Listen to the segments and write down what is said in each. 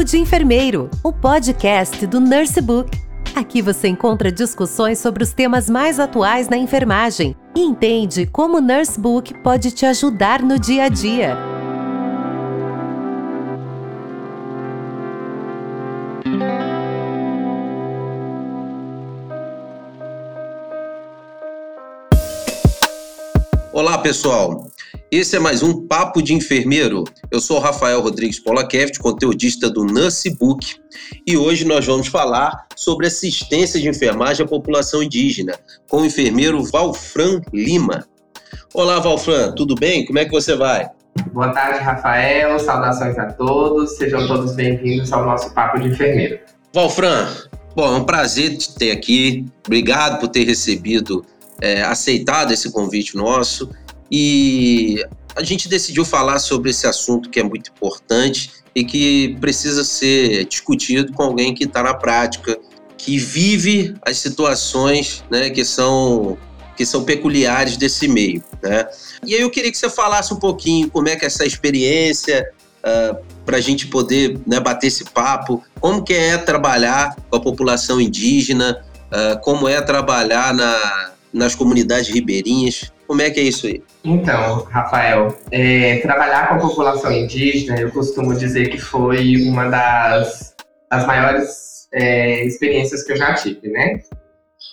Papo de Enfermeiro, o podcast do Nurse Book. Aqui você encontra discussões sobre os temas mais atuais na enfermagem e entende como o Nurse Book pode te ajudar no dia a dia. Olá, pessoal. Esse é mais um Papo de Enfermeiro. Eu sou Rafael Rodrigues Polakeft, conteudista do Nurse Book, e hoje nós vamos falar sobre assistência de enfermagem à população indígena, com o enfermeiro Valfran Lima. Olá, Valfran, tudo bem? Como é que você vai? Boa tarde, Rafael. Saudações a todos. Sejam todos bem-vindos ao nosso Papo de Enfermeiro. Valfran, bom, é um prazer te ter aqui. Obrigado por ter recebido, é, aceitado esse convite nosso. E a gente decidiu falar sobre esse assunto que é muito importante e que precisa ser discutido com alguém que está na prática, que vive as situações né, que, são, que são peculiares desse meio. Né? E aí eu queria que você falasse um pouquinho como é que é essa experiência, uh, ah, para a gente poder né, bater esse papo, como que é trabalhar com a população indígena, uh, como é trabalhar na, nas comunidades ribeirinhas, como é que é isso aí? Então, Rafael, é, trabalhar com a população indígena, eu costumo dizer que foi uma das, das maiores é, experiências que eu já tive, né?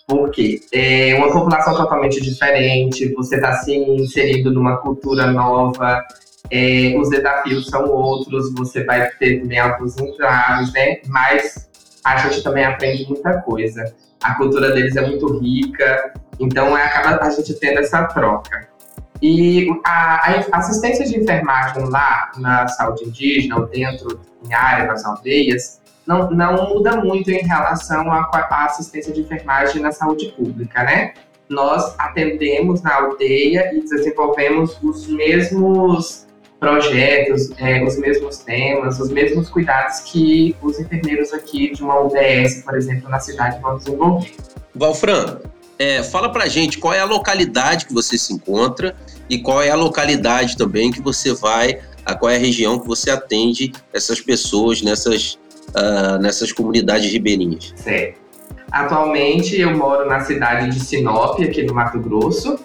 Porque é uma população totalmente diferente, você está se inserindo numa cultura nova, é, os desafios são outros, você vai ter também alguns entraves, né? Mas a gente também aprende muita coisa. A cultura deles é muito rica, então, é, acaba a gente tendo essa troca. E a, a, assistência de enfermagem lá na saúde indígena, ou dentro, em área, nas aldeias, não, não muda muito em relação à, assistência de enfermagem na saúde pública, né? Nós atendemos na aldeia e desenvolvemos os mesmos projetos, é, os mesmos temas, os mesmos cuidados que os enfermeiros aqui de uma UBS, por exemplo, na cidade vão desenvolver. Valfran, é, fala pra gente qual é a localidade que você se encontra e qual é a localidade também que você vai, a qual é a região que você atende essas pessoas nessas, uh, nessas comunidades ribeirinhas. Certo. Atualmente eu moro na cidade de Sinop, aqui no Mato Grosso.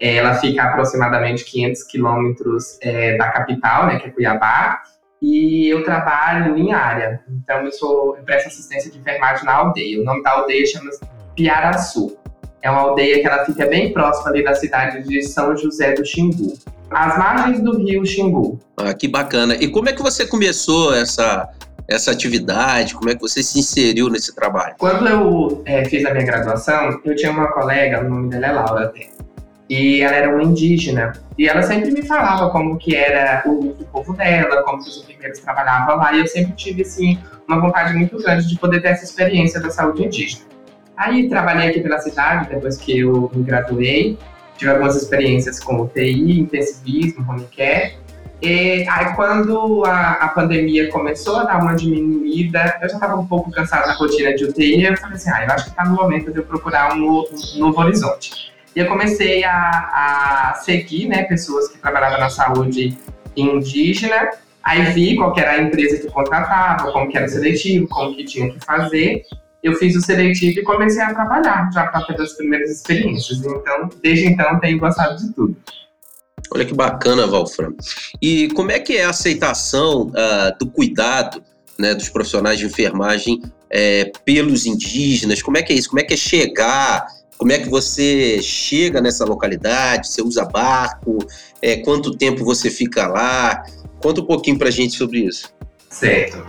Ela fica a aproximadamente 500 quilômetros é, da capital, né, que é Cuiabá. E eu trabalho em área. Então eu sou eu presto assistência de enfermagem na aldeia. O nome da aldeia chama-se Piaraçu. É uma aldeia que ela fica bem próxima ali da cidade de São José do Xingu. Às margens do rio Xingu. Ah, que bacana. E como é que você começou essa, essa atividade? Como é que você se inseriu nesse trabalho? Quando eu é, fiz a minha graduação, eu tinha uma colega, o nome dela é Laura até. E ela era uma indígena. E ela sempre me falava como que era o, o povo dela, como que os enfermeiros trabalhavam lá. E eu sempre tive, assim, uma vontade muito grande de poder ter essa experiência da saúde indígena. Aí trabalhei aqui pela cidade, depois que eu me graduei. Tive algumas experiências com UTI, intensivismo, home care. E aí, quando a, a, pandemia começou a dar uma diminuída, eu já estava um pouco cansada da rotina de UTI, eu falei assim, ah, eu acho que está no momento de eu procurar um um novo horizonte. E eu comecei a, a, seguir né, pessoas que trabalhavam na saúde indígena, aí vi qual era a empresa que contratava, como que era o seletivo, como que tinha que fazer, eu fiz o seletivo e comecei a trabalhar já para ter as primeiras experiências. Então, desde então, tenho gostado de tudo. Olha que bacana, Valfram. E como é que é a aceitação uh, do cuidado né, dos profissionais de enfermagem é, pelos indígenas? Como é que é isso? Como é que é chegar? Como é que você chega nessa localidade? Você usa barco? É, quanto tempo você fica lá? Conta um pouquinho para a gente sobre isso. Certo.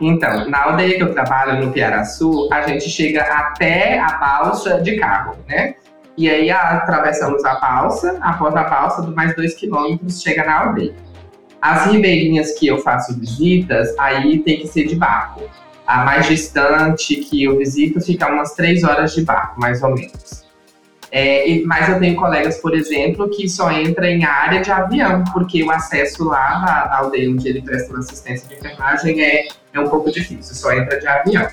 Então, na aldeia que eu trabalho, no Piaraçu, a gente chega até a balsa de carro, né? E aí atravessamos a balsa, após a balsa, mais dois quilômetros, chega na aldeia. As ribeirinhas que eu faço visitas, aí tem que ser de barco. A mais distante que eu visito fica umas três horas de barco, mais ou menos. É, mas eu tenho colegas, por exemplo, que só entram em área de avião, porque o acesso lá na, aldeia onde ele presta assistência de enfermagem é, é um pouco difícil, só entra de avião.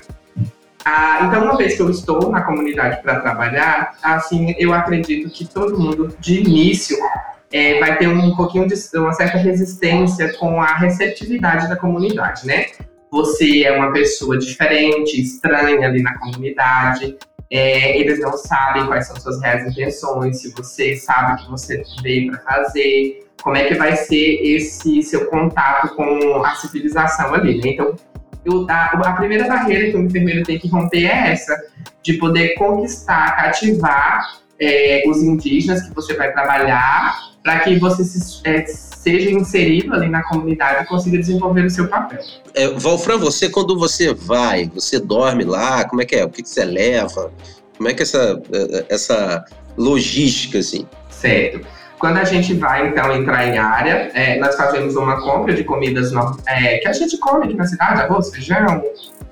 Ah, então, uma vez que eu estou na comunidade para trabalhar, assim, eu acredito que todo mundo, de início, é, vai ter um pouquinho de uma certa resistência com a receptividade da comunidade, né? Você é uma pessoa diferente, estranha ali na comunidade. É, eles não sabem quais são suas reais intenções, se você sabe o que você veio para fazer, como é que vai ser esse seu contato com a civilização ali, né? Então, eu, a, a, primeira barreira que o enfermeiro tem que romper é essa, de poder conquistar, cativar é, os indígenas que você vai trabalhar, para que você se, é, seja inserido ali na comunidade e consiga desenvolver o seu papel. É, Valfran, você quando você vai, você dorme lá, como é que é? O que, que você leva? Como é que é essa, é, essa logística, assim? Certo. Quando a gente vai, então, entrar em área, é, nós fazemos uma compra de comidas no, é, que a gente come aqui na cidade, arroz, feijão,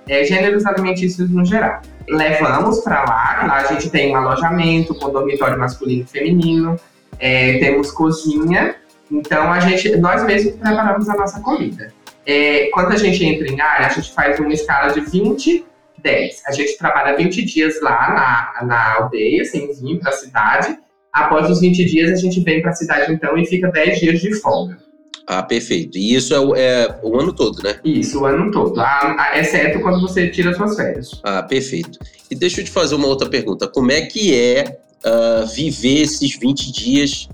é, gêneros alimentícios no geral. Levamos para lá, lá a gente tem um alojamento com dormitório masculino e feminino, é, temos cozinha, então a gente, nós mesmos preparamos a nossa comida. É, quando a gente entra em área, a gente faz uma escala de 20, 10. A gente trabalha 20 dias lá na, na aldeia, sem vir para a cidade. Após os 20 dias, a gente vem para a cidade então e fica 10 dias de folga. Ah, perfeito. E isso é o, é o ano todo, né? Isso, o ano todo. Ah, exceto quando você tira suas férias. Ah, perfeito. E deixa eu te fazer uma outra pergunta. Como é que é uh, viver esses 20 dias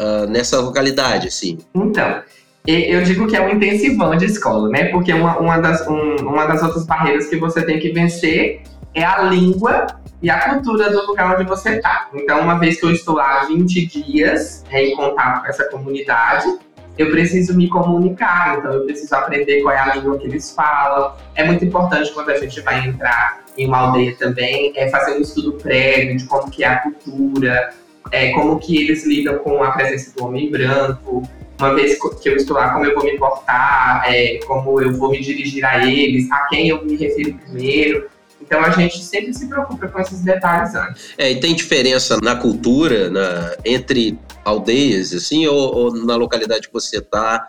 uh, nessa localidade, assim? Então, eu digo que é um intensivão de escola, né? Porque uma, uma, das, um, uma das outras barreiras que você tem que vencer é a língua e a cultura do lugar onde você está. Então, uma vez que eu estou lá 20 dias é, em contato com essa comunidade, eu preciso me comunicar, então eu preciso aprender qual é a língua que eles falam. É muito importante quando a gente vai entrar em uma aldeia também, é fazer um estudo prévio de como que é a cultura, é, como que eles lidam com a presença do homem branco, uma vez que eu estou lá, como eu vou me portar, é, como eu vou me dirigir a eles, a quem eu me refiro primeiro. Então a gente sempre se preocupa com esses detalhes antes. É, e tem diferença na cultura, na, entre aldeias, assim, ou, ou na localidade que você está,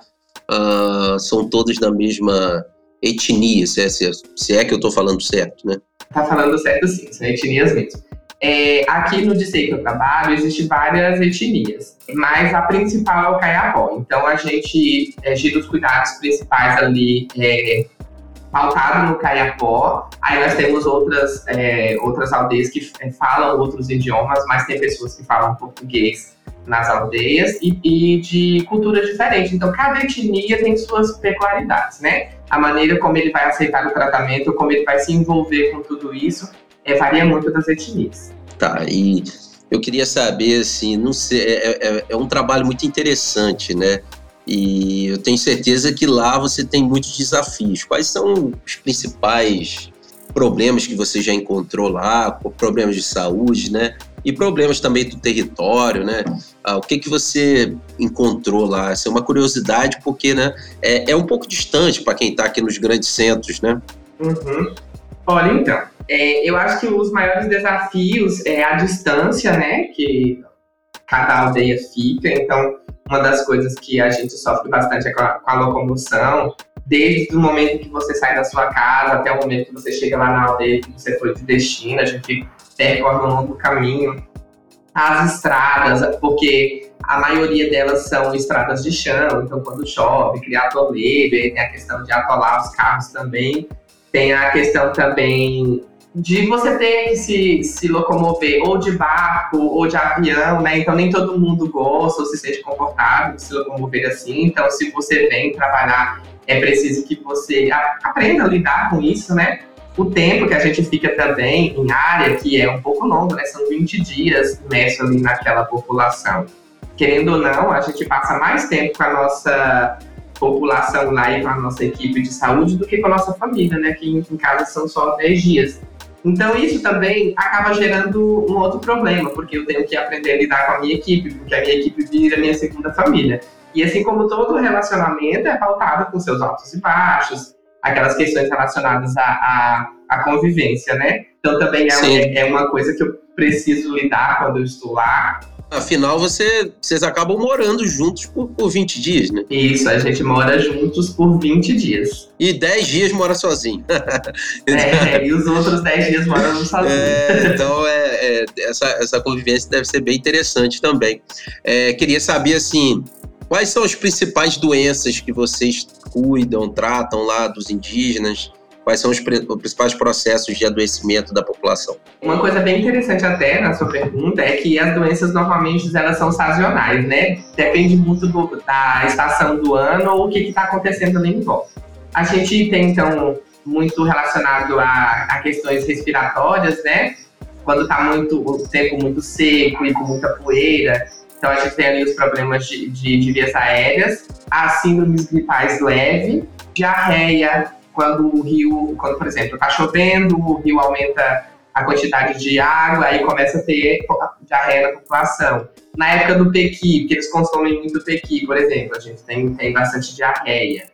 uh, ah, são todos da mesma etnia, se é, se é, se é que eu estou falando certo, né? Tá falando certo sim, são etnias mesmo. É, aqui no Dissei que eu trabalho, existem várias etnias, mas a principal é o Caiapó. Então a gente é, gira os cuidados principais ali é, pautado no Caiapó. Aí nós temos outras, é, outras aldeias que é, falam outros idiomas, mas tem pessoas que falam português nas aldeias e, e, de cultura diferente. Então, cada etnia tem suas peculiaridades, né? A maneira como ele vai aceitar o tratamento, como ele vai se envolver com tudo isso, é, varia muito das etnias. Tá, e eu queria saber, assim, não sei, é, é, é um trabalho muito interessante, né? E eu tenho certeza que lá você tem muitos desafios. Quais são os principais problemas que você já encontrou lá, problemas de saúde, né? E problemas também do território, né? Ah, o que que você encontrou lá? Essa é uma curiosidade porque, né? É, é um pouco distante para quem está aqui nos grandes centros, né? Uhum. Olha, então, é, eu acho que os maiores desafios é a distância, né? Que cada aldeia fica. Então, uma das coisas que a gente sofre bastante é com a, com a locomoção, desde o momento que você sai da sua casa até o momento que você chega lá na aldeia que você foi de destino, a gente percorre um longo caminho. As estradas, porque a maioria delas são estradas de chão, então quando chove, cria atoleiro, tem a questão de atolar os carros também. Tem a questão também de você ter que se, se locomover ou de barco ou de avião, né? Então nem todo mundo gosta ou se sente confortável de se locomover assim. Então, se você vem trabalhar, é preciso que você aprenda a lidar com isso, né? O tempo que a gente fica também em área, que é um pouco longo, né? São 20 dias imerso ali naquela população. Querendo ou não, a gente passa mais tempo com a nossa população lá e com a nossa equipe de saúde do que com a nossa família, né? Que em casa são só 10 dias. Então isso também acaba gerando um outro problema, porque eu tenho que aprender a lidar com a minha equipe, porque a minha equipe vira minha segunda família. E assim como todo relacionamento é pautado com seus altos e baixos, aquelas questões relacionadas à, à, à convivência, né? Então também é, é, uma coisa que eu preciso lidar quando eu estou lá. Afinal, você, vocês acabam morando juntos por, por 20 dias, né? Isso, a gente mora juntos por 20 dias. E 10 dias mora sozinho. é, e os outros 10 dias moram sozinho. É, então, é, é, essa, essa convivência deve ser bem interessante também. É, queria saber, assim, Quais são as principais doenças que vocês cuidam, tratam lá dos indígenas? Quais são os, principais processos de adoecimento da população? Uma coisa bem interessante até na sua pergunta é que as doenças normalmente elas são sazonais, né? Depende muito do, da estação do ano ou o que está acontecendo ali em volta. A gente tem, então, muito relacionado a, a questões respiratórias, né? Quando está muito o tempo muito seco e com muita poeira, então a gente tem ali os problemas de, de, de vias aéreas, as síndromes gripais leve, diarreia, quando o rio, quando, por exemplo, está chovendo, o rio aumenta a quantidade de água, aí começa a ter diarreia na população. Na época do pequi, porque eles consomem muito pequi, por exemplo, a gente tem, tem bastante diarreia.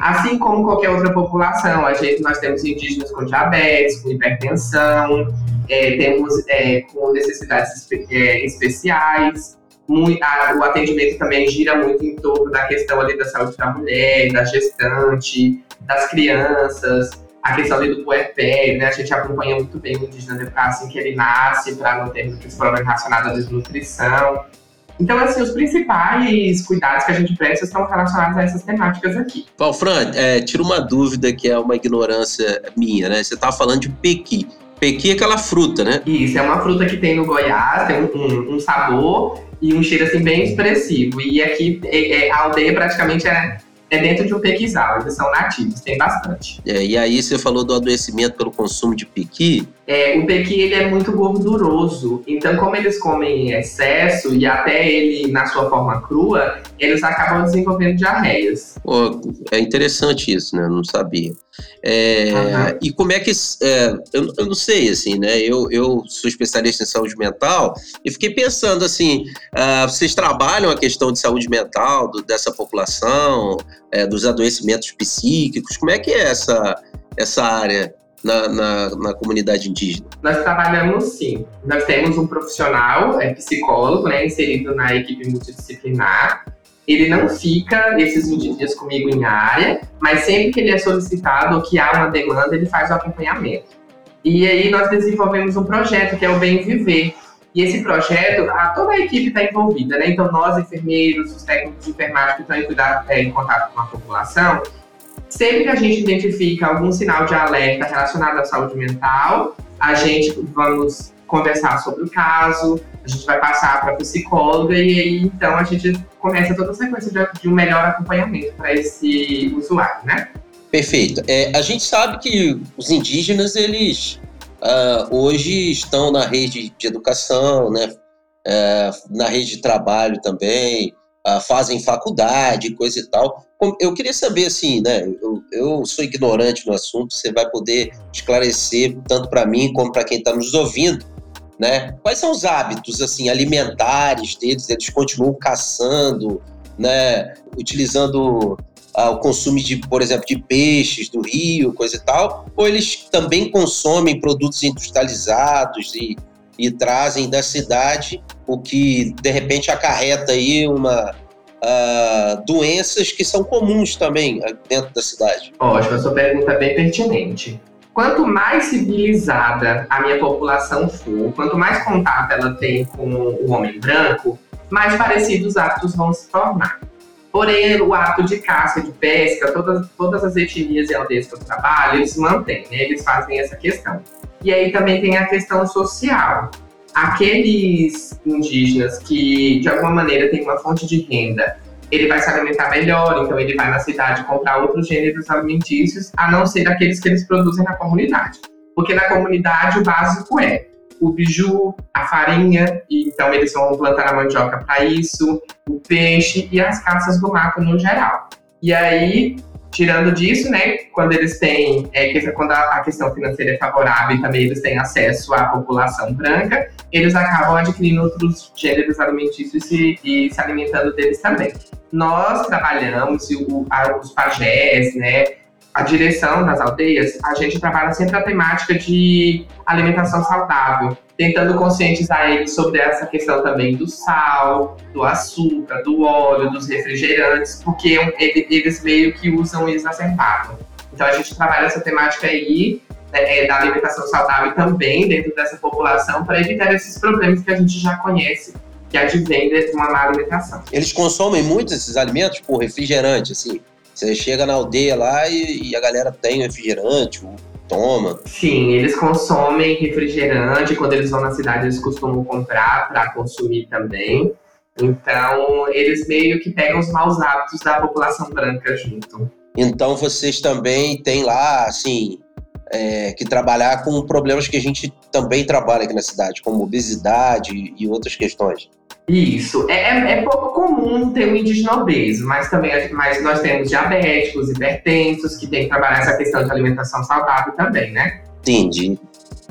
Assim como qualquer outra população, a gente, nós temos indígenas com diabetes, com hipertensão, é, temos é, com necessidades espe é, especiais. Muito, a, o atendimento também gira muito em torno da questão ali da saúde da mulher, da gestante, das crianças, a questão ali do puerpério, né? A gente acompanha muito bem o indígena assim que ele nasce, para não ter muitos problemas relacionados à desnutrição. Então, assim, os principais cuidados que a gente presta estão relacionados a essas temáticas aqui. Fran, é, tira uma dúvida que é uma ignorância minha, né? Você estava falando de pequi. Pequi é aquela fruta, né? Isso, é uma fruta que tem no Goiás, tem um, um, um sabor e um cheiro assim bem expressivo. E aqui é, é, a aldeia praticamente é é dentro de um pequizal, eles são nativos, tem bastante. É, e aí você falou do adoecimento pelo consumo de pequi. É, o pequi ele é muito gorduroso, então como eles comem em excesso e até ele na sua forma crua, eles acabam desenvolvendo diarreias. Pô, é interessante isso, né? Não sabia. É, uhum. E como é que. É, eu, eu, não sei, assim, né? Eu, eu sou especialista em saúde mental e fiquei pensando assim: uh, vocês trabalham a questão de saúde mental do, dessa população, é, dos adoecimentos psíquicos? Como é que é essa, essa área? Na, na, na, comunidade indígena? Nós trabalhamos sim. Nós temos um profissional, é psicólogo, né, inserido na equipe multidisciplinar, ele não fica esses 20 dias comigo em área, mas sempre que ele é solicitado ou que há uma demanda, ele faz o acompanhamento. E aí nós desenvolvemos um projeto que é o Bem Viver. E esse projeto, a, toda a equipe está envolvida, né? Então nós, enfermeiros, os técnicos de enfermagem que estão em, cuidado, é, em contato com a população, sempre que a gente identifica algum sinal de alerta relacionado à saúde mental, a gente vamos conversar sobre o caso, a gente vai passar para a psicóloga e aí então a gente começa toda a sequência de, de um melhor acompanhamento para esse usuário, né? Perfeito. É, a gente sabe que os indígenas, eles uh, hoje estão na rede de educação, né? Uh, na rede de trabalho também, uh, fazem faculdade, coisa e tal. Eu queria saber, assim, né? Eu, eu sou ignorante no assunto, você vai poder esclarecer tanto para mim como para quem está nos ouvindo né? Quais são os hábitos assim alimentares deles? Eles continuam caçando, né? Utilizando ah, o consumo de, por exemplo, de peixes do rio, coisa e tal? Ou eles também consomem produtos industrializados e, e trazem da cidade o que de repente acarreta aí uma Uh, doenças que são comuns também dentro da cidade? Ótimo, a sua pergunta é bem pertinente. Quanto mais civilizada a minha população for, quanto mais contato ela tem com o homem branco, mais parecidos os hábitos vão se tornar. Porém, o ato de caça, de pesca, todas, todas as etnias e aldeias que eu trabalho, eles mantêm, né? eles fazem essa questão. E aí também tem a questão social. Aqueles indígenas que, de alguma maneira, têm uma fonte de renda ele vai se alimentar melhor, então ele vai na cidade comprar outros gêneros alimentícios, a não ser aqueles que eles produzem na comunidade. Porque na comunidade o básico é o biju, a farinha, e então eles vão plantar a mandioca para isso, o peixe e as caças do mato no geral. E aí Tirando disso, né, quando eles têm, é, quando a, questão financeira é favorável e também eles têm acesso à população branca, eles acabam adquirindo outros gêneros alimentícios e, e se alimentando deles também. Nós trabalhamos, e o, a, os pajés, né, a direção das aldeias, a gente trabalha sempre a temática de alimentação saudável, tentando conscientizar eles sobre essa questão também do sal, do açúcar, do óleo, dos refrigerantes, porque eles meio que usam exacerbado. Então a gente trabalha essa temática aí né, é, da alimentação saudável também dentro dessa população para evitar esses problemas que a gente já conhece que advém de uma má alimentação. Eles consomem muito esses alimentos, por refrigerante, assim. Você chega na aldeia lá e, e a galera tem refrigerante, toma. Sim, eles consomem refrigerante. Quando eles vão na cidade, eles costumam comprar para consumir também. Então, eles meio que pegam os maus hábitos da população branca junto. Então, vocês também têm lá, assim, é, que trabalhar com problemas que a gente também trabalha aqui na cidade, como obesidade e outras questões. Isso. É, é, é pouco comum ter um indígena obeso, mas também mas nós temos diabéticos, hipertensos, que tem que trabalhar essa questão de alimentação saudável também, né? Entendi.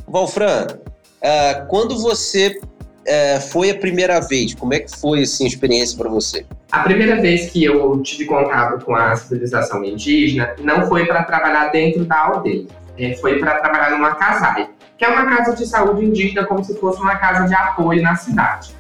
Valfran, uh, quando você uh, foi a primeira vez, como é que foi assim, a experiência para você? A primeira vez que eu tive contato com a civilização indígena não foi para trabalhar dentro da aldeia, é, foi para trabalhar numa casai, que é uma casa de saúde indígena, como se fosse uma casa de apoio na cidade.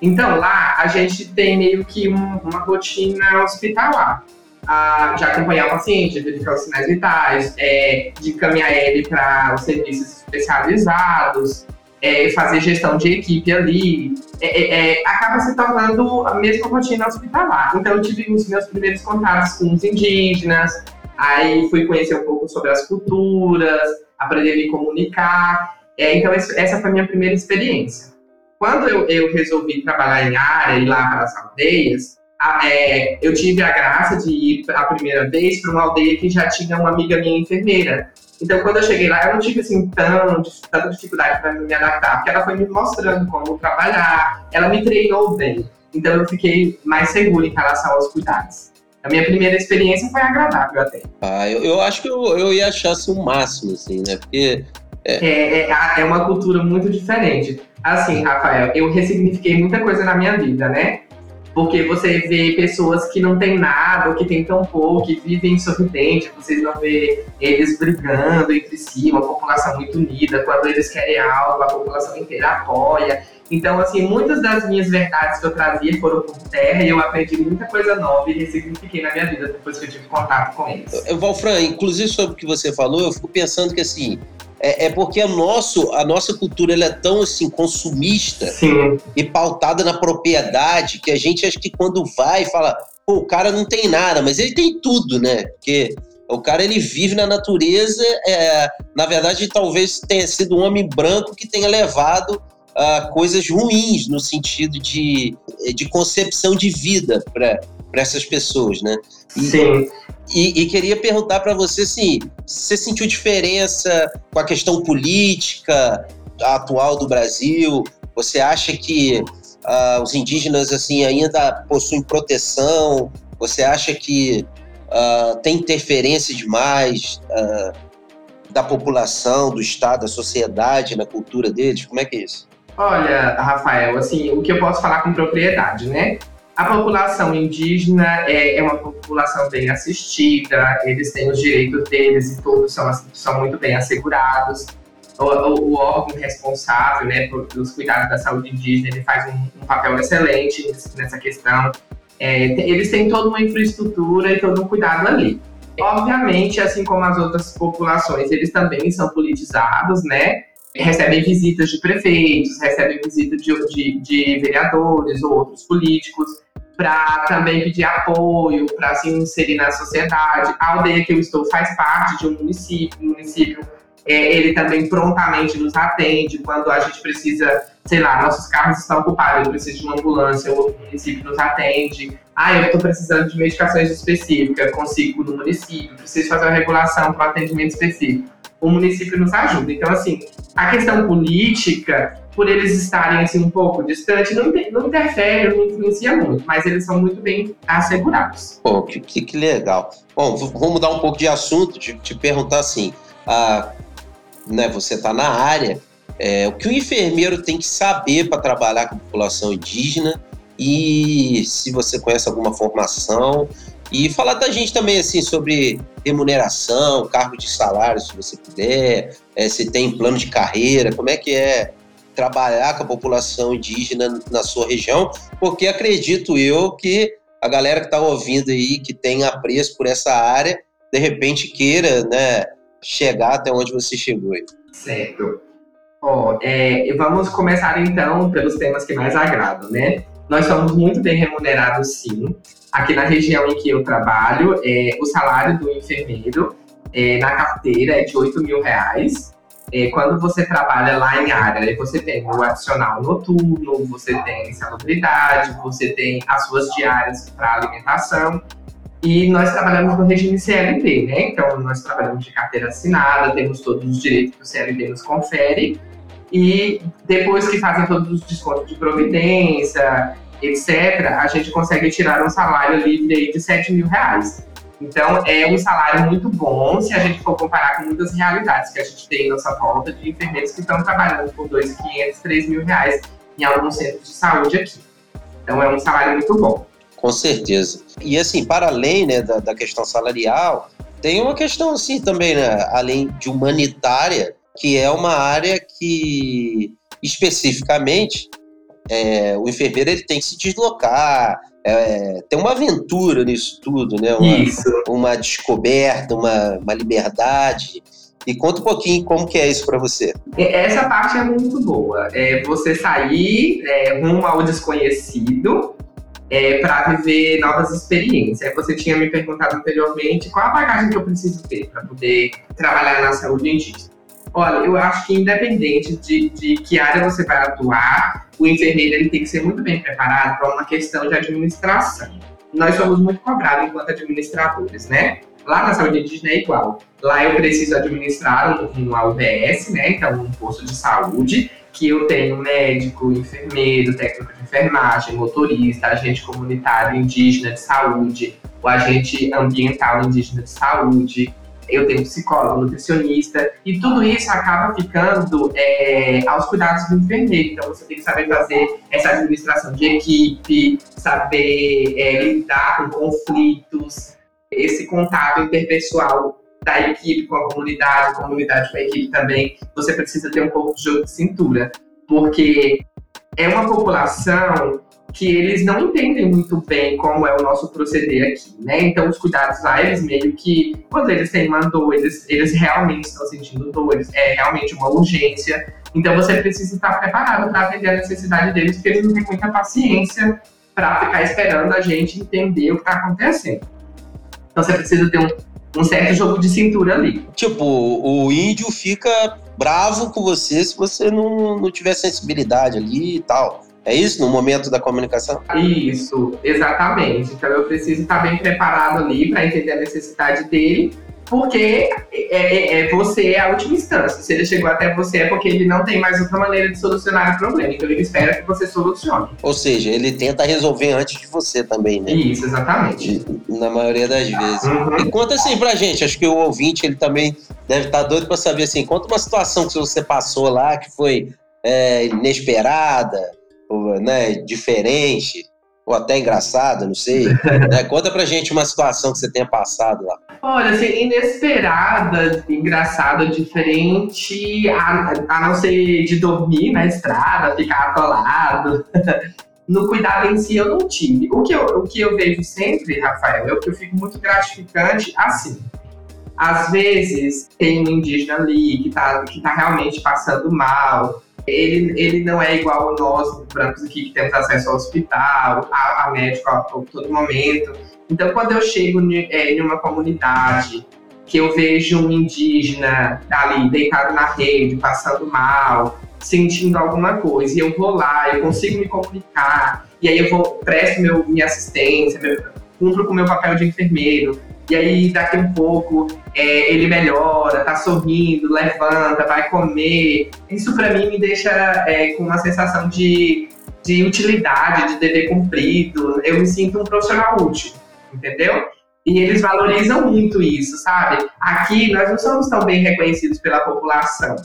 Então, lá a gente tem meio que um, uma rotina hospitalar. Ah, de acompanhar o paciente, verificar os sinais vitais, é, de encaminhar ele para os serviços especializados, é, fazer gestão de equipe ali. É, é, é, acaba se tornando a mesma rotina hospitalar. Então, eu tive os meus primeiros contatos com os indígenas, aí fui conhecer um pouco sobre as culturas, aprender a me comunicar. É, então, essa foi a minha primeira experiência. Quando eu, eu resolvi trabalhar em área e lá para as aldeias, a, é, eu tive a graça de ir a primeira vez para uma aldeia que já tinha uma amiga minha enfermeira. Então, quando eu cheguei lá, eu não tive assim tão, tanta dificuldade para me adaptar, porque ela foi me mostrando como trabalhar, ela me treinou bem. Então, eu fiquei mais segura em relação aos cuidados. A minha primeira experiência foi agradável até. Ah, eu, eu acho que eu, eu ia achar assim, o máximo, assim, né? Porque. É... É, é, é uma cultura muito diferente. Assim, Rafael, eu ressignifiquei muita coisa na minha vida, né? Porque você vê pessoas que não têm nada, ou que têm tão pouco, que vivem sorridente, vocês não vê eles brigando entre si, uma população muito unida, quando eles querem algo, a população inteira apoia. Então, assim, muitas das minhas verdades que eu trazia foram por terra e eu aprendi muita coisa nova e ressignifiquei na minha vida depois que eu tive contato com eles. Valfran, inclusive sobre o que você falou, eu fico pensando que, assim, é, é porque a, nosso, a nossa cultura ela é tão assim consumista Sim. e pautada na propriedade que a gente acha que quando vai fala, pô, o cara não tem nada, mas ele tem tudo, né? Porque o cara ele vive na natureza, é, na verdade talvez tenha sido um homem branco que tenha levado uh, coisas ruins no sentido de, de concepção de vida para essas pessoas, né? E, Sim. E, e queria perguntar para você assim, você sentiu diferença com a questão política atual do Brasil? Você acha que uh, os indígenas assim ainda possuem proteção? Você acha que uh, tem interferência demais uh, da população, do Estado, da sociedade na cultura deles? Como é que é isso? Olha, Rafael, assim, o que eu posso falar com propriedade, né? A população indígena é, é, uma população bem assistida, eles têm os direitos deles e todos são, são muito bem assegurados. O, o, o órgão responsável né, pelos cuidados da saúde indígena ele faz um, um papel excelente nessa questão. É, eles têm toda uma infraestrutura e todo um cuidado ali. Obviamente, assim como as outras populações, eles também são politizados, né? recebem visitas de prefeitos, recebem visitas de, de, de vereadores ou outros políticos para também pedir apoio, para se inserir na sociedade. A aldeia que eu estou faz parte de um município, o município é, ele também prontamente nos atende quando a gente precisa, sei lá, nossos carros estão ocupados, eu preciso de uma ambulância, o município nos atende. Ah, eu estou precisando de medicações específicas, consigo no município, preciso fazer uma regulação para atendimento específico. O município nos ajuda. Então, assim, a questão política por eles estarem assim um pouco distante, não, não interfere, não influencia muito, mas eles são muito bem assegurados. Pô, que, que, que legal. Bom, vamos mudar um pouco de assunto, de te perguntar assim, a, né, você está na área, é, o que o enfermeiro tem que saber para trabalhar com a população indígena e se você conhece alguma formação e falar da gente também assim sobre remuneração, cargo de salário, se você puder, é, se tem plano de carreira, como é que é trabalhar com a população indígena na sua região, porque acredito eu que a galera que está ouvindo aí, que tem apreço por essa área, de repente queira né, chegar até onde você chegou. Aí. Certo. Ó, é, vamos começar então pelos temas que mais agradam, né? Nós somos muito bem remunerados, sim. Aqui na região em que eu trabalho, é, o salário do enfermeiro é, na carteira é de 8 mil reais. É, quando você trabalha lá em área, você tem o adicional noturno, você tem salubridade, você tem as suas diárias para alimentação. E nós trabalhamos no regime CLT, né? Então, nós trabalhamos de carteira assinada, temos todos os direitos que o CLT nos confere. E depois que fazem todos os descontos de providência, etc., a gente consegue tirar um salário livre de 7 mil reais. Então, é um salário muito bom se a gente for comparar com muitas realidades que a gente tem em nossa volta de enfermeiros que estão trabalhando por 2.500, 3 mil reais em alguns centros de saúde aqui. Então, é um salário muito bom. Com certeza. E assim, para além né, da, da questão salarial, tem uma questão assim também, né, além de humanitária, que é uma área que especificamente é, o enfermeiro ele tem que se deslocar, é, tem uma aventura nisso tudo, né? Uma, Isso. uma descoberta, uma, uma liberdade. E conta um pouquinho como que é isso para você. Essa parte é muito boa. É você sair é, rumo ao desconhecido é, para viver novas experiências. Você tinha me perguntado anteriormente qual a bagagem que eu preciso ter para poder trabalhar na saúde indígena. Olha, eu acho que independente de, de que área você vai atuar, o enfermeiro ele tem que ser muito bem preparado para uma questão de administração. Nós somos muito cobrados enquanto administradores, né? Lá na saúde indígena é igual. Lá eu preciso administrar um, UBS, né? Então, um posto de saúde, que eu tenho médico, enfermeiro, técnico de enfermagem, motorista, agente comunitário indígena de saúde, o agente ambiental indígena de saúde, eu tenho psicólogo, nutricionista, e tudo isso acaba ficando é, aos cuidados do enfermeiro. Então, você tem que saber fazer essa administração de equipe, saber é, lidar com conflitos, esse contato interpessoal da equipe com a comunidade, comunidade com a equipe também. Você precisa ter um pouco de jogo de cintura, porque é uma população que eles não entendem muito bem como é o nosso proceder aqui, né? Então, os cuidados lá, eles meio que, quando eles têm uma dor, eles, eles realmente estão sentindo dores, é realmente uma urgência. Então, você precisa estar preparado para atender a necessidade deles, porque eles não têm muita paciência para ficar esperando a gente entender o que está acontecendo. Então, você precisa ter um, um certo jogo de cintura ali. Tipo, o índio fica bravo com você se você não, não tiver sensibilidade ali e tal. É isso no momento da comunicação? Isso, exatamente. Então eu preciso estar bem preparado ali para entender a necessidade dele, porque é, é, é, você é a última instância. Se ele chegou até você é porque ele não tem mais outra maneira de solucionar o problema. Então ele espera que você solucione. Ou seja, ele tenta resolver antes de você também, né? Isso, exatamente. Na maioria das vezes. Uhum. E conta assim pra gente, acho que o ouvinte ele também deve estar doido para saber assim, conta uma situação que você passou lá que foi é, inesperada né, diferente, ou até engraçado, não sei. né? Conta pra gente uma situação que você tenha passado lá. Olha, assim, inesperada, engraçada, diferente, a, a não ser de dormir na estrada, ficar atolado. no cuidado em si eu não tive. O que eu, o que eu vejo sempre, Rafael, é o que eu fico muito gratificante assim. Às vezes tem um indígena ali que tá, que tá realmente passando mal, ele, ele não é igual nós, brancos aqui, que temos acesso ao hospital, a, a médico a, a, todo momento. Então, quando eu chego é, em uma comunidade que eu vejo um indígena ali deitado na rede, passando mal, sentindo alguma coisa, e eu vou lá, eu consigo me comunicar, e aí eu vou, presto meu, minha assistência, meu, cumpro com o meu papel de enfermeiro, e aí daqui um pouco é, ele melhora, tá sorrindo, levanta, vai comer. Isso para mim me deixa é, com uma sensação de, de utilidade, de dever cumprido. Eu me sinto um profissional útil, entendeu? E eles valorizam muito isso, sabe? Aqui nós não somos tão bem reconhecidos pela população.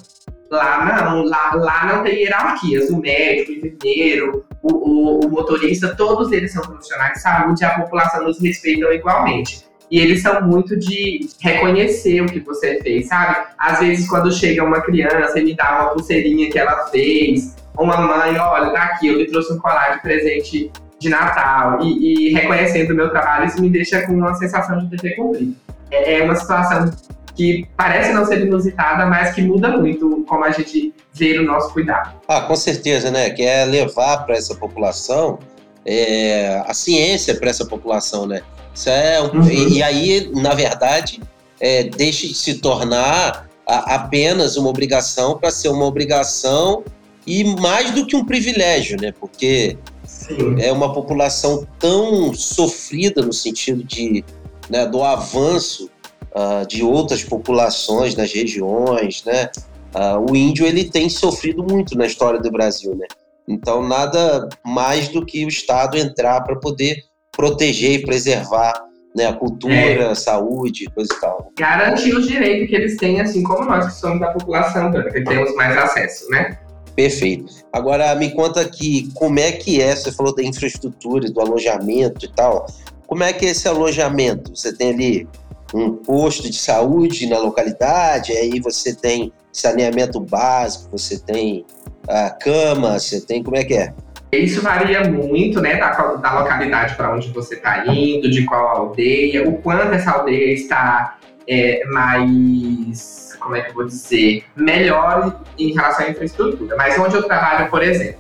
Lá não, lá, lá não tem hierarquias. O médico, o enfermeiro, o, o, o motorista, todos eles são profissionais de saúde e a população nos respeitam igualmente. E eles são muito de reconhecer o que você fez, sabe? Às vezes, quando chega uma criança e me dá uma pulseirinha que ela fez, uma mãe, olha, tá aqui, eu lhe trouxe um colar de presente de Natal, e, e reconhecendo o meu trabalho, isso me deixa com uma sensação de dever cumprido. É, é uma situação que parece não ser inusitada, mas que muda muito como a gente vê o nosso cuidado. Ah, com certeza, né? Que é levar para essa população é, a ciência para essa população, né? Isso é um, uhum. e, e, aí, na verdade, é, deixa de se tornar a, apenas uma obrigação para ser uma obrigação e mais do que um privilégio, né? Porque Sim. é uma população tão sofrida no sentido de, né, do avanço uh, de outras populações nas regiões, né? Uh, o índio ele tem sofrido muito na história do Brasil, né? Então nada mais do que o Estado entrar para poder proteger e preservar né, a cultura, é. a saúde, coisa e tal. Garantir os direitos que eles têm, assim como nós que somos da população, que temos mais acesso, né? Perfeito. Agora me conta aqui como é que é, você falou da infraestrutura, do alojamento e tal. Como é que é esse alojamento? Você tem ali um posto de saúde na localidade, aí você tem saneamento básico, você tem a cama, você tem como é que é? Isso varia muito, né, da, da localidade para onde você está indo, de qual aldeia, o quanto essa aldeia está é, mais, como é que eu vou dizer, melhor em relação à infraestrutura. Mas onde eu trabalho, por exemplo,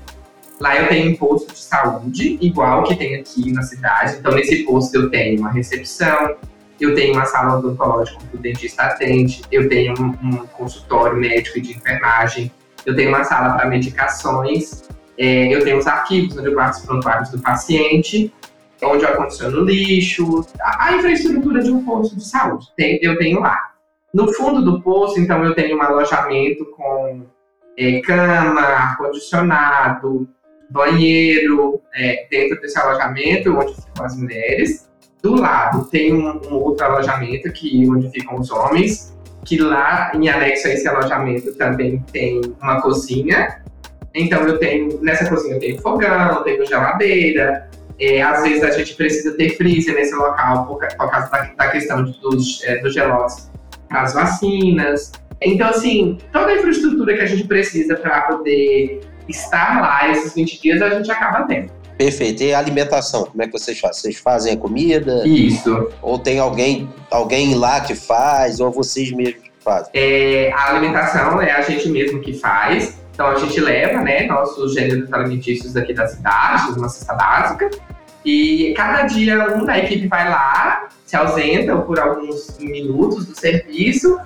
lá eu tenho um posto de saúde, igual que tem aqui na cidade. Então, nesse posto eu tenho uma recepção, eu tenho uma sala odontológica que o dentista atende, eu tenho um, um consultório médico e de enfermagem, eu tenho uma sala para medicações, é, eu tenho os arquivos onde eu guardo os prontuários do paciente, onde eu acondiciono lixo, a, a infraestrutura de um posto de saúde, tem, eu tenho lá. No fundo do posto, então, eu tenho um alojamento com é, cama, ar-condicionado, banheiro, é, dentro desse alojamento, onde ficam as mulheres. Do lado tem um, um, outro alojamento que onde ficam os homens, que lá em anexo a esse alojamento também tem uma cozinha. Então eu tenho nessa cozinha eu tenho fogão, tenho geladeira. É, às vezes a gente precisa ter freezer nesse local por, por causa da, da questão dos, é, dos gelotes as vacinas. Então, assim, toda a infraestrutura que a gente precisa para poder estar lá esses 20 dias, a gente acaba tendo. Perfeito. E a alimentação, como é que vocês fazem? Vocês fazem a comida? Isso. Ou tem alguém, alguém lá que faz, ou vocês mesmos que fazem? É, a alimentação é a gente mesmo que faz. Então a gente leva, né, nossos gêneros alimentícios aqui da cidade, uma cesta básica. E cada dia um da equipe vai lá, se ausenta por alguns minutos do serviço,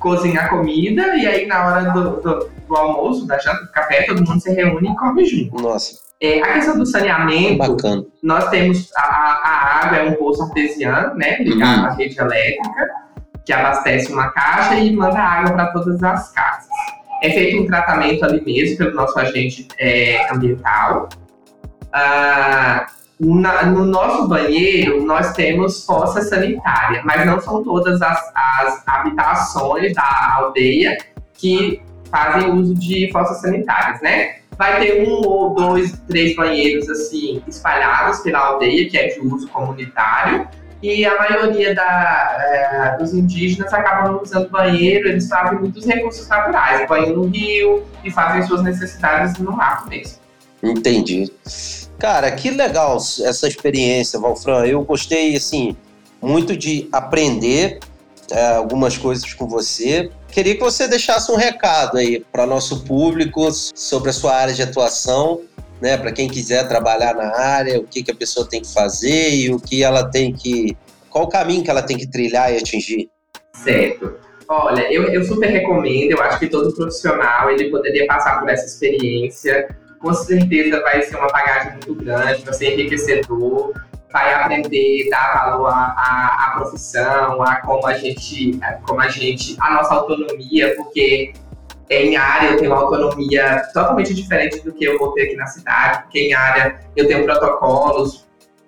cozinha a comida e aí na hora do, do, do almoço, da janta, do café, todo mundo se reúne e come junto. Nossa. É, a questão do saneamento, Bacana. nós temos a, a, água, é um poço artesiano, né, ligado uhum. à rede elétrica, que abastece uma caixa e manda água para todas as casas. É feito um tratamento ali mesmo pelo nosso agente é, ambiental. Ah, na, no nosso banheiro, nós temos fossa sanitária, mas não são todas as, as habitações da aldeia que fazem uso de fossas sanitárias, né? vai ter um ou dois, três banheiros assim espalhados pela aldeia, que é de uso comunitário, e a maioria da, é, dos indígenas acabam usando banheiro, eles fazem muitos recursos naturais, banho no rio e fazem suas necessidades no mato mesmo. Entendi. Cara, que legal essa experiência, Valfran. Eu gostei, assim, muito de aprender é, algumas coisas com você. Queria que você deixasse um recado aí para nosso público sobre a sua área de atuação, né? Para quem quiser trabalhar na área, o que, que a pessoa tem que fazer e o que ela tem que. Qual o caminho que ela tem que trilhar e atingir? Certo. Olha, eu, eu super recomendo, eu acho que todo profissional ele poderia passar por essa experiência. Com certeza vai ser uma bagagem muito grande, vai ser enriquecedor vai aprender, dar valor à, à, à, profissão, a como a gente, como a gente, a nossa autonomia, porque em área eu tenho uma autonomia totalmente diferente do que eu vou ter aqui na cidade, porque em área eu tenho protocolos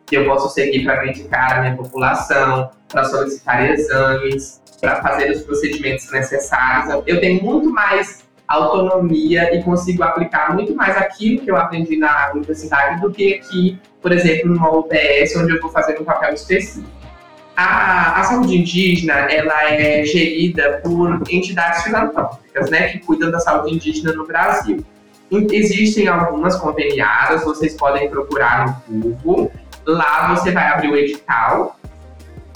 que eu posso seguir para medicar a minha população, para solicitar exames, para fazer os procedimentos necessários. Eu tenho muito mais autonomia e consigo aplicar muito mais aquilo que eu aprendi na universidade do que aqui, por exemplo, numa UBS, onde eu vou fazer um papel específico. A, a saúde indígena ela é gerida por entidades filantrópicas, né, que cuidam da saúde indígena no Brasil. Existem algumas conveniadas, vocês podem procurar no Google. Lá você vai abrir o edital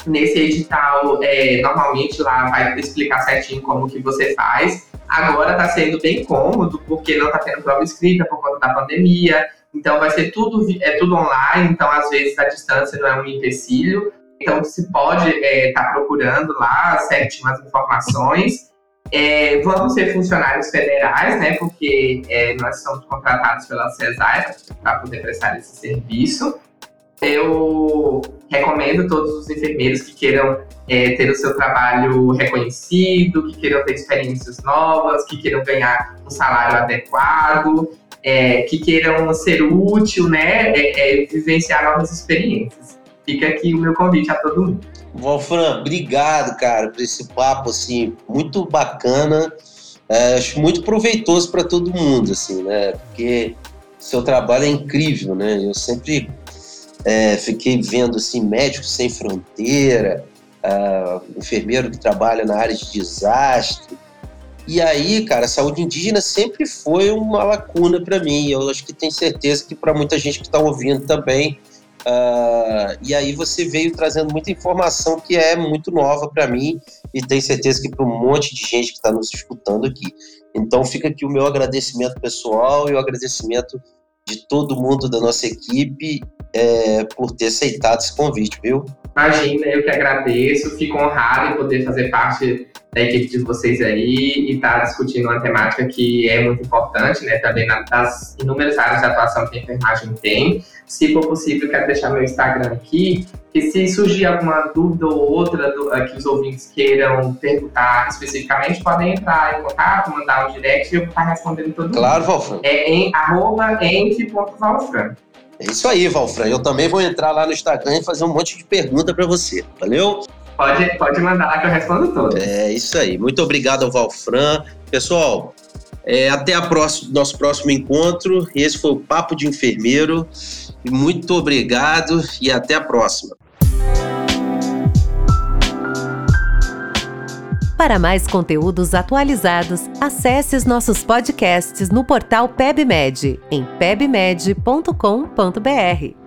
Nesse edital, é, normalmente lá vai explicar certinho como que você faz. Agora está sendo bem cômodo, porque não está tendo prova escrita por conta da pandemia. Então vai ser tudo, é tudo online, então às vezes a distância não é um empecilho. Então você pode estar é, tá procurando lá certinho as informações. É, vamos ser funcionários federais, né? Porque é, nós somos contratados pela CESAI para poder prestar esse serviço. Eu recomendo todos os enfermeiros que queiram é, ter o seu trabalho reconhecido, que queiram ter experiências novas, que queiram ganhar um salário adequado, é, que queiram ser útil, né? É, é, vivenciar novas experiências. Fica aqui o meu convite a todo mundo. Wolfram, obrigado, cara, por esse papo assim muito bacana. É, acho muito proveitoso para todo mundo, assim, né? Porque seu trabalho é incrível, né? Eu sempre é, fiquei vendo assim médicos sem fronteira, uh, enfermeiro que trabalha na área de desastre. E aí, cara, a saúde indígena sempre foi uma lacuna para mim. Eu acho que tenho certeza que para muita gente que está ouvindo também. Uh, e aí você veio trazendo muita informação que é muito nova para mim e tenho certeza que para um monte de gente que está nos escutando aqui. Então fica aqui o meu agradecimento pessoal e o agradecimento de todo mundo da nossa equipe é, por ter aceitado esse convite, viu? Imagina, eu que agradeço, fico honrado em poder fazer parte da equipe de vocês aí e estar tá discutindo uma temática que é muito importante, né? Também das inúmeras áreas de atuação que a enfermagem tem. Se for possível, quero deixar meu Instagram aqui, que se surgir alguma dúvida ou outra do, que os ouvintes queiram perguntar especificamente, podem entrar em contato, mandar um direct e eu vou estar respondendo todo claro, mundo. Claro, Wolfram. É em arroba enf.valfran. É isso aí, Valfran. Eu também vou entrar lá no Instagram e fazer um monte de pergunta para você. Valeu? Pode, pode mandar lá que eu respondo todas. É isso aí. Muito obrigado ao Valfran. Pessoal, é, até a próximo, nosso próximo encontro. Esse foi o Papo de Enfermeiro. Muito obrigado e até a próxima. Para mais conteúdos atualizados, acesse os nossos podcasts no portal PebMed, em pebmed.com.br.